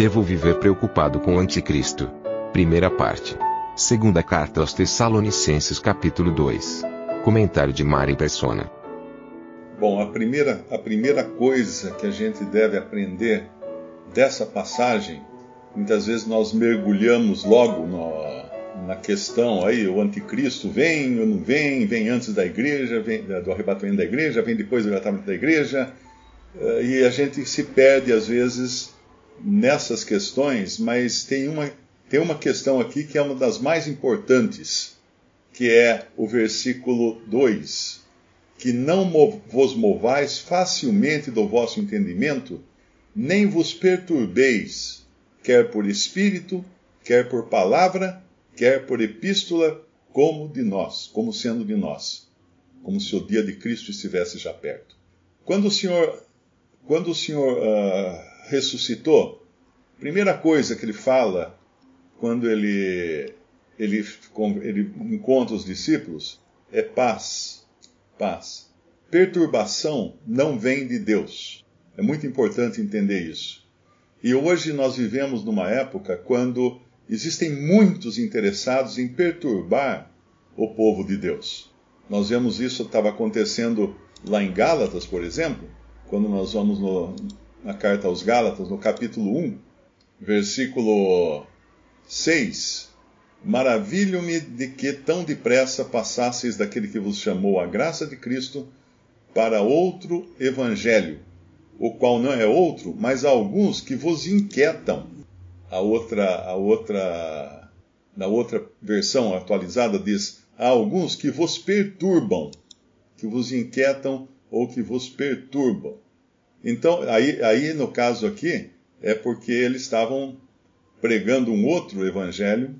Devo viver preocupado com o anticristo. Primeira parte. Segunda carta aos Tessalonicenses capítulo 2. Comentário de Mari Persona. Bom, a primeira, a primeira coisa que a gente deve aprender dessa passagem, muitas vezes nós mergulhamos logo no, na questão aí, o anticristo vem ou não vem, vem antes da igreja, vem do arrebatamento da igreja, vem depois do arrebatamento da igreja, eh, e a gente se perde às vezes nessas questões, mas tem uma, tem uma questão aqui que é uma das mais importantes, que é o versículo 2 que não vos movais facilmente do vosso entendimento, nem vos perturbeis, quer por espírito, quer por palavra, quer por epístola, como de nós, como sendo de nós, como se o dia de Cristo estivesse já perto. Quando o Senhor, quando o Senhor uh, ressuscitou, primeira coisa que ele fala quando ele, ele, ele encontra os discípulos é paz paz. Perturbação não vem de Deus. É muito importante entender isso. E hoje nós vivemos numa época quando existem muitos interessados em perturbar o povo de Deus. Nós vemos isso estava acontecendo lá em Gálatas, por exemplo, quando nós vamos no, na carta aos Gálatas, no capítulo 1, versículo 6, Maravilho-me de que tão depressa passasseis daquele que vos chamou a graça de Cristo para outro evangelho, o qual não é outro, mas alguns que vos inquietam. A outra, a outra, na outra versão atualizada diz: há alguns que vos perturbam, que vos inquietam ou que vos perturbam. Então, aí, aí no caso aqui, é porque eles estavam pregando um outro evangelho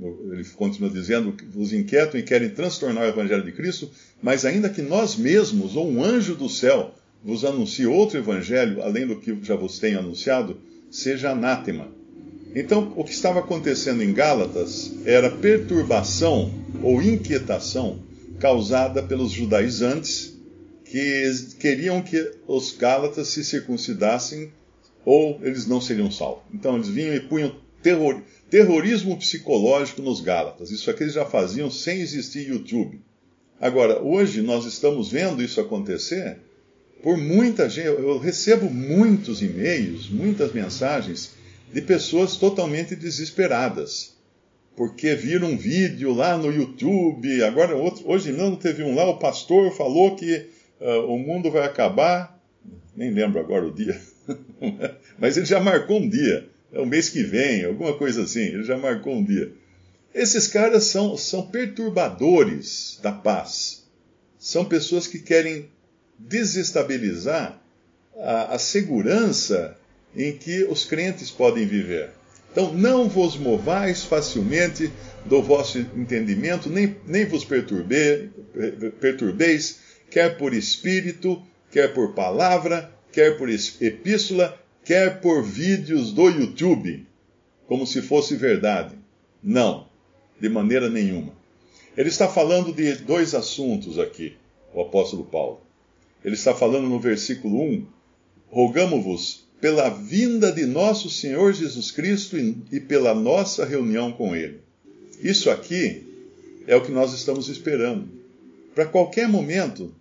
ele continua dizendo, vos inquietam e querem transtornar o evangelho de Cristo, mas ainda que nós mesmos, ou um anjo do céu, vos anuncie outro evangelho, além do que já vos tenho anunciado, seja anátema. Então, o que estava acontecendo em Gálatas era perturbação ou inquietação causada pelos judaizantes que queriam que os Gálatas se circuncidassem ou eles não seriam salvos. Então, eles vinham e punham terror, terrorismo psicológico nos Gálatas. Isso aqui eles já faziam sem existir YouTube. Agora, hoje nós estamos vendo isso acontecer por muita gente. Eu recebo muitos e-mails, muitas mensagens de pessoas totalmente desesperadas. Porque viram um vídeo lá no YouTube, agora outro, hoje não teve um lá, o pastor falou que uh, o mundo vai acabar, nem lembro agora o dia, mas ele já marcou um dia é o mês que vem, alguma coisa assim, ele já marcou um dia. Esses caras são, são perturbadores da paz. São pessoas que querem desestabilizar a, a segurança em que os crentes podem viver. Então, não vos movais facilmente do vosso entendimento, nem, nem vos perturbe, perturbeis, quer por espírito, quer por palavra, quer por epístola, quer por vídeos do YouTube, como se fosse verdade. Não, de maneira nenhuma. Ele está falando de dois assuntos aqui, o apóstolo Paulo. Ele está falando no versículo 1: Rogamo-vos pela vinda de nosso Senhor Jesus Cristo e pela nossa reunião com Ele. Isso aqui é o que nós estamos esperando. Para qualquer momento,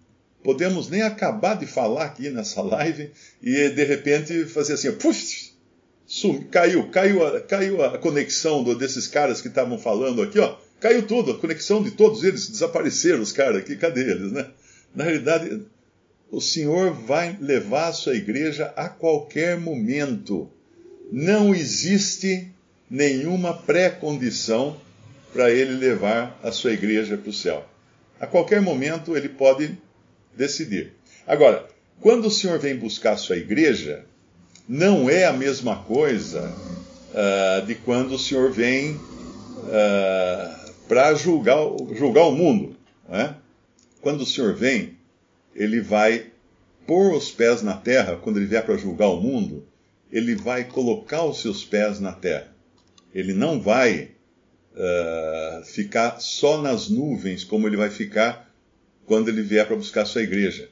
podemos nem acabar de falar aqui nessa live e de repente fazer assim, sum, caiu, caiu a, caiu a conexão do, desses caras que estavam falando aqui, ó, caiu tudo, a conexão de todos eles, desapareceram os caras aqui, cadê eles, né? Na realidade, o Senhor vai levar a sua igreja a qualquer momento. Não existe nenhuma pré-condição para ele levar a sua igreja para o céu. A qualquer momento ele pode decidir. Agora, Quando o Senhor vem buscar a sua igreja, não é a mesma coisa uh, de quando o Senhor vem uh, para julgar, julgar o mundo. Né? Quando o Senhor vem, ele vai pôr os pés na terra, quando ele vier para julgar o mundo, ele vai colocar os seus pés na terra. Ele não vai uh, ficar só nas nuvens, como ele vai ficar quando ele vier para buscar sua igreja.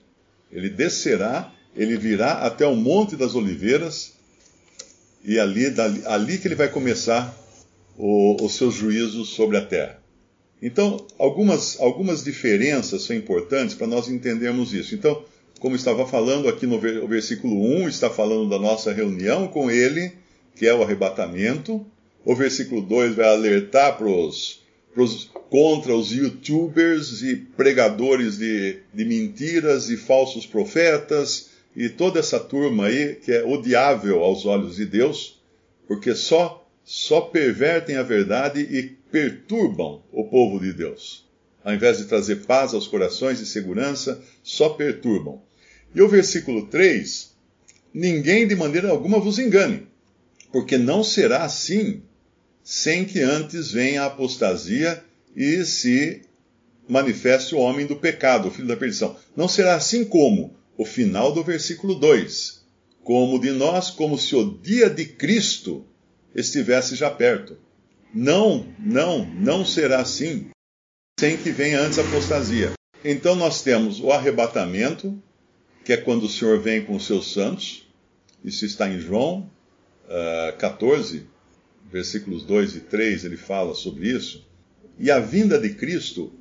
Ele descerá, ele virá até o Monte das Oliveiras, e ali, dali, ali que ele vai começar o, os seus juízos sobre a terra. Então, algumas, algumas diferenças são importantes para nós entendermos isso. Então, como estava falando aqui no versículo 1, está falando da nossa reunião com ele, que é o arrebatamento. O versículo 2 vai alertar pros, pros, contra os youtubers e pregadores de, de mentiras e falsos profetas e toda essa turma aí que é odiável aos olhos de Deus, porque só, só pervertem a verdade e perturbam o povo de Deus. Ao invés de trazer paz aos corações e segurança, só perturbam. E o versículo 3: Ninguém de maneira alguma vos engane, porque não será assim sem que antes venha a apostasia e se manifeste o homem do pecado, o filho da perdição. Não será assim como o final do versículo 2: Como de nós, como se o dia de Cristo estivesse já perto. Não, não, não será assim sem que venha antes a apostasia. Então nós temos o arrebatamento, que é quando o Senhor vem com os seus santos. Isso está em João uh, ah, 14, versículos 2 e 3, ele fala sobre isso. E a vinda de Cristo,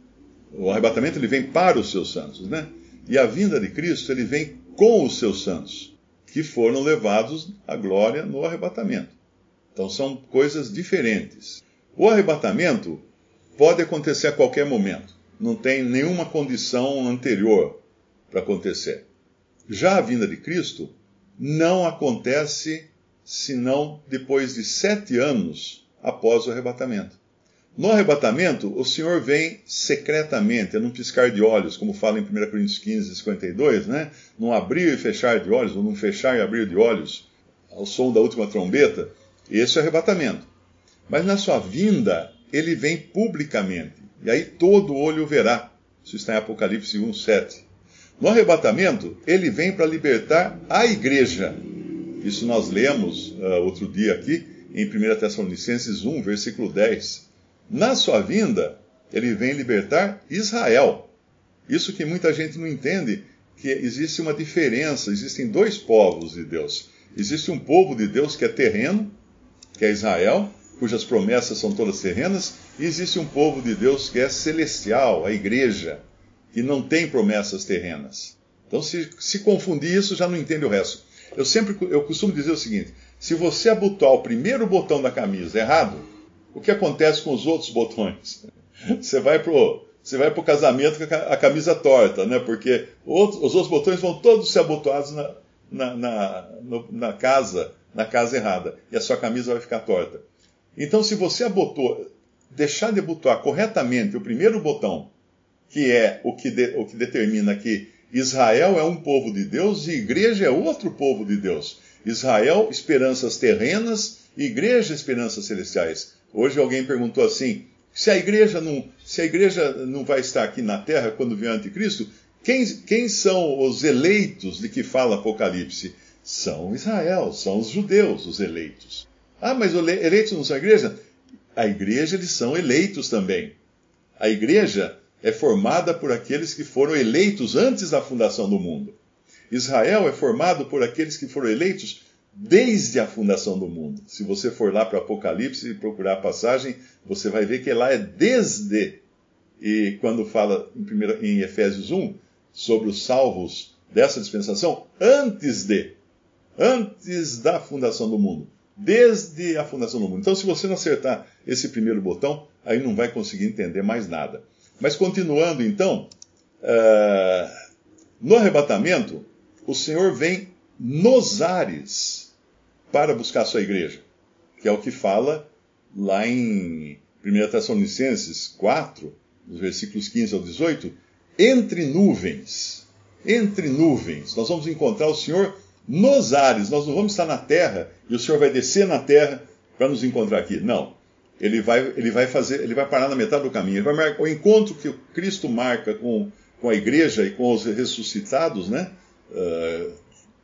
o arrebatamento, ele vem para os seus santos, né? E a vinda de Cristo, ele vem com os seus santos, que foram levados à glória no arrebatamento. Então são coisas diferentes. O arrebatamento pode acontecer a qualquer momento. Não tem nenhuma condição anterior para acontecer. Já a vinda de Cristo não acontece senão depois de sete anos após o arrebatamento. No arrebatamento, o Senhor vem secretamente, é num piscar de olhos, como fala em 1 Coríntios 15, 52, né? Num abrir e fechar de olhos, ou num fechar e abrir de olhos, ao som da última trombeta. Esse é o arrebatamento. Mas na sua vinda, ele vem publicamente. E aí todo olho verá. Isso está em Apocalipse 1, 7. No arrebatamento, ele vem para libertar a igreja. Isso nós lemos uh, outro dia aqui, em 1 Tessalonicenses 1, versículo 10. Na sua vinda, ele vem libertar Israel. Isso que muita gente não entende, que existe uma diferença, existem dois povos de Deus. Existe um povo de Deus que é terreno, que é Israel, cujas promessas são todas terrenas, e existe um povo de Deus que é celestial, a igreja que não tem promessas terrenas. Então, se, se confundir isso, já não entende o resto. Eu sempre eu costumo dizer o seguinte: se você abotoar o primeiro botão da camisa errado, o que acontece com os outros botões? Você vai pro você vai para o casamento com a camisa torta, né? Porque outros, os outros botões vão todos ser abotoados na, na, na, na, casa, na casa errada, e a sua camisa vai ficar torta. Então, se você abotou, deixar de abotoar corretamente o primeiro botão que é o que, de, o que determina que Israel é um povo de Deus e igreja é outro povo de Deus. Israel, esperanças terrenas, igreja, esperanças celestiais. Hoje alguém perguntou assim: se a igreja não, se a igreja não vai estar aqui na terra quando vier o anticristo, quem, quem são os eleitos de que fala Apocalipse? São Israel, são os judeus, os eleitos. Ah, mas eleitos não são a igreja? A igreja, eles são eleitos também. A igreja é formada por aqueles que foram eleitos antes da fundação do mundo. Israel é formado por aqueles que foram eleitos desde a fundação do mundo. Se você for lá para Apocalipse e procurar a passagem, você vai ver que lá é desde. E quando fala em, em Efésios 1 sobre os salvos dessa dispensação, antes de. Antes da fundação do mundo. Desde a fundação do mundo. Então, se você não acertar esse primeiro botão, aí não vai conseguir entender mais nada. Mas continuando então, uh, no arrebatamento, o Senhor vem nos ares para buscar a sua igreja, que é o que fala lá em 1 Tessalonicenses 4, nos versículos 15 ao 18, entre nuvens. entre nuvens. Nós vamos encontrar o Senhor nos ares. Nós não vamos estar na terra e o Senhor vai descer na terra para nos encontrar aqui. Não. Ele vai, ele vai fazer, ele vai parar na metade do caminho. Marcar, o encontro que Cristo marca com, com a igreja e com os ressuscitados, né? Uh,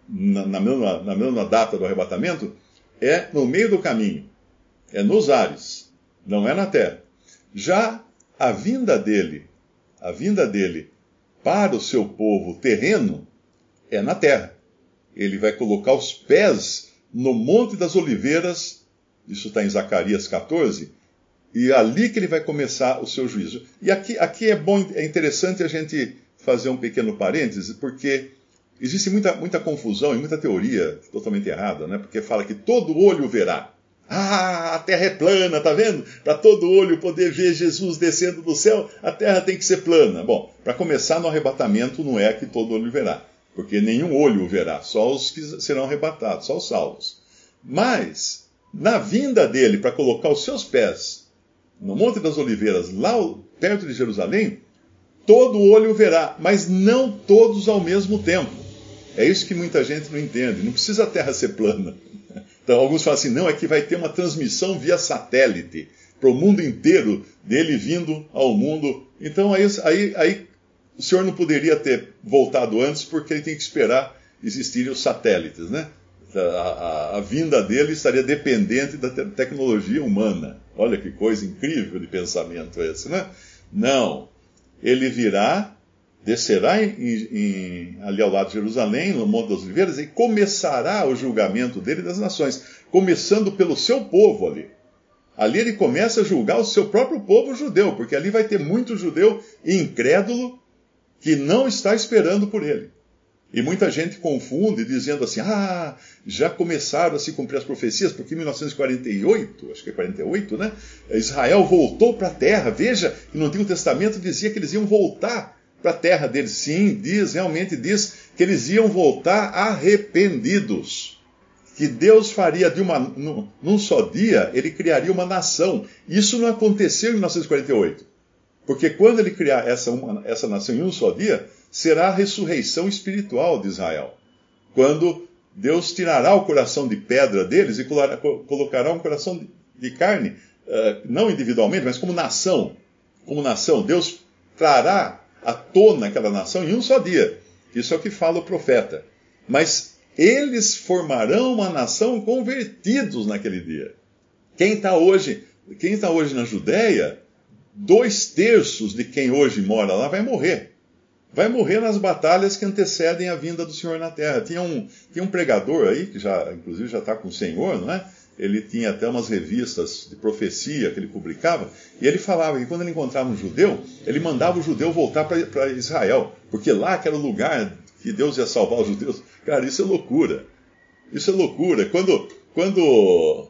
na, na, mesma, na mesma data do arrebatamento, é no meio do caminho. É nos ares. Não é na terra. Já a vinda dele, a vinda dele para o seu povo terreno é na terra. Ele vai colocar os pés no Monte das Oliveiras, isso está em Zacarias 14, e é ali que ele vai começar o seu juízo. E aqui, aqui é bom, é interessante a gente fazer um pequeno parêntese, porque existe muita, muita confusão e muita teoria totalmente errada, né? Porque fala que todo olho verá. Ah, a terra é plana, tá vendo? Para todo olho poder ver Jesus descendo do céu, a terra tem que ser plana. Bom, para começar no arrebatamento não é que todo olho verá, porque nenhum olho verá, só os que serão arrebatados, só os salvos. Mas, na vinda dele para colocar os seus pés no Monte das Oliveiras, lá perto de Jerusalém, todo olho verá, mas não todos ao mesmo tempo. É isso que muita gente não entende. Não precisa a terra ser plana. Então, alguns falam assim: não, é que vai ter uma transmissão via satélite para o mundo inteiro dele vindo ao mundo. Então, aí, aí, aí o senhor não poderia ter voltado antes, porque ele tem que esperar existirem os satélites, né? A, a, a, vinda dele estaria dependente da te tecnologia humana. Olha que coisa incrível de pensamento esse, né? Não. Ele virá descerá em, em, ali ao lado de Jerusalém, no Monte das Oliveiras, e começará o julgamento dele das nações, começando pelo seu povo ali. Ali ele começa a julgar o seu próprio povo judeu, porque ali vai ter muito judeu incrédulo que não está esperando por ele. E muita gente confunde dizendo assim: ah, já começaram a se cumprir as profecias, porque em 1948, acho que é 48, né? Israel voltou para a terra. Veja que no Antigo Testamento dizia que eles iam voltar para a terra deles. Sim, diz, realmente diz que eles iam voltar arrependidos. Que Deus faria de uma, num, só dia, ele criaria uma nação. Isso não aconteceu em 1948. Porque quando ele criar essa, uma, essa nação em um só dia, será a ressurreição espiritual de Israel. Quando Deus tirará o coração de pedra deles e colocará um coração de carne, eh, não individualmente, mas como nação. Como nação, Deus trará à tona aquela nação em um só dia. Isso é o que fala o profeta. Mas eles formarão uma nação convertidos naquele dia. Quem está hoje, quem está hoje na Judéia, dois terços de quem hoje mora lá vai morrer. Vai morrer nas batalhas que antecedem a vinda do Senhor na Terra. Tinha um, tinha um pregador aí, que já, inclusive já está com o Senhor, não é? ele tinha até umas revistas de profecia que ele publicava, e ele falava que quando ele encontrava um judeu, ele mandava o judeu voltar para Israel, porque lá que era o lugar que Deus ia salvar os judeus. Cara, isso é loucura. Isso é loucura. Quando, quando,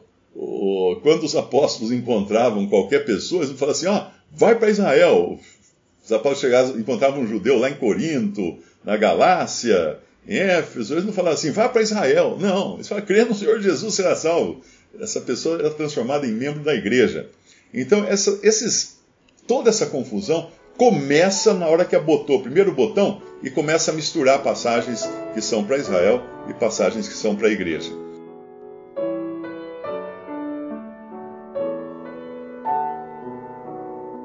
quando os apóstolos encontravam qualquer pessoa, eles falavam assim: ó, oh, vai para Israel. Os apóstolos chegavam, encontravam um judeu lá em Corinto, na Galácia, em Éfeso, eles não falavam assim, vá para Israel. Não, eles falam, crê no Senhor Jesus, será salvo essa pessoa era transformada em membro da igreja. Então, essa, esses, toda essa confusão começa na hora que abotou o primeiro botão e começa a misturar passagens que são para Israel e passagens que são para a igreja.